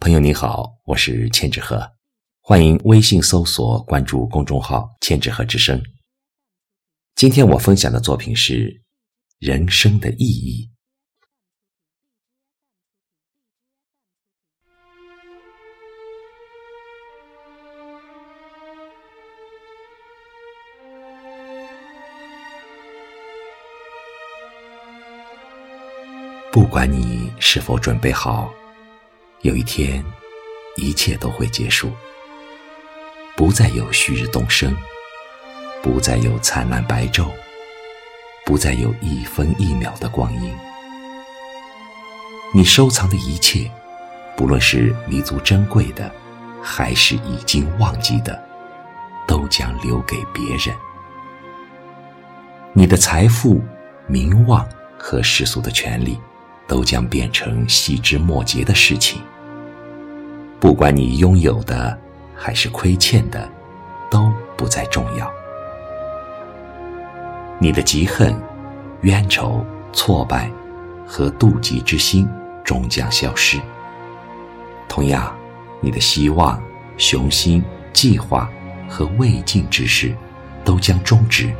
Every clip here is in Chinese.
朋友你好，我是千纸鹤，欢迎微信搜索关注公众号“千纸鹤之声”。今天我分享的作品是人生的意义。不管你是否准备好。有一天，一切都会结束，不再有旭日东升，不再有灿烂白昼，不再有一分一秒的光阴。你收藏的一切，不论是弥足珍贵的，还是已经忘记的，都将留给别人。你的财富、名望和世俗的权利。都将变成细枝末节的事情。不管你拥有的还是亏欠的，都不再重要。你的嫉恨、冤仇、挫败和妒忌之心终将消失。同样，你的希望、雄心、计划和未尽之事都将终止。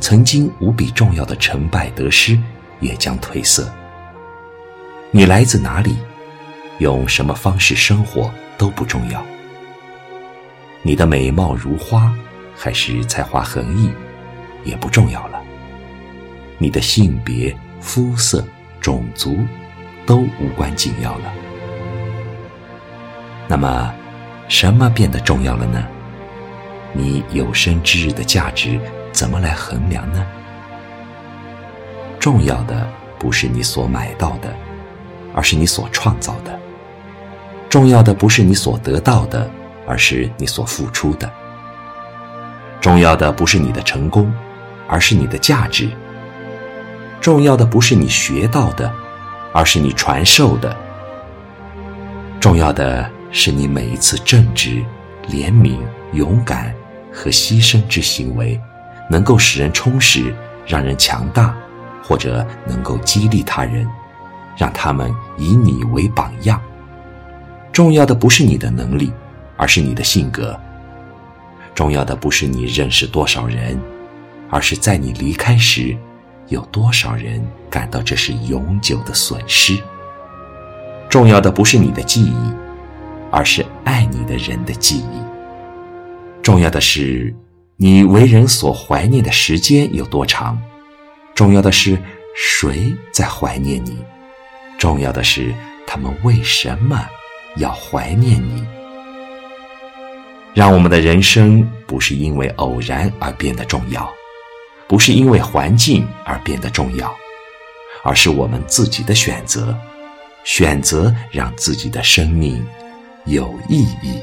曾经无比重要的成败得失。也将褪色。你来自哪里，用什么方式生活都不重要。你的美貌如花，还是才华横溢，也不重要了。你的性别、肤色、种族，都无关紧要了。那么，什么变得重要了呢？你有生之日的价值，怎么来衡量呢？重要的不是你所买到的，而是你所创造的；重要的不是你所得到的，而是你所付出的；重要的不是你的成功，而是你的价值；重要的不是你学到的，而是你传授的；重要的是你每一次正直、怜悯、勇敢和牺牲之行为，能够使人充实，让人强大。或者能够激励他人，让他们以你为榜样。重要的不是你的能力，而是你的性格。重要的不是你认识多少人，而是在你离开时，有多少人感到这是永久的损失。重要的不是你的记忆，而是爱你的人的记忆。重要的是你为人所怀念的时间有多长。重要的是，谁在怀念你？重要的是，他们为什么要怀念你？让我们的人生不是因为偶然而变得重要，不是因为环境而变得重要，而是我们自己的选择，选择让自己的生命有意义。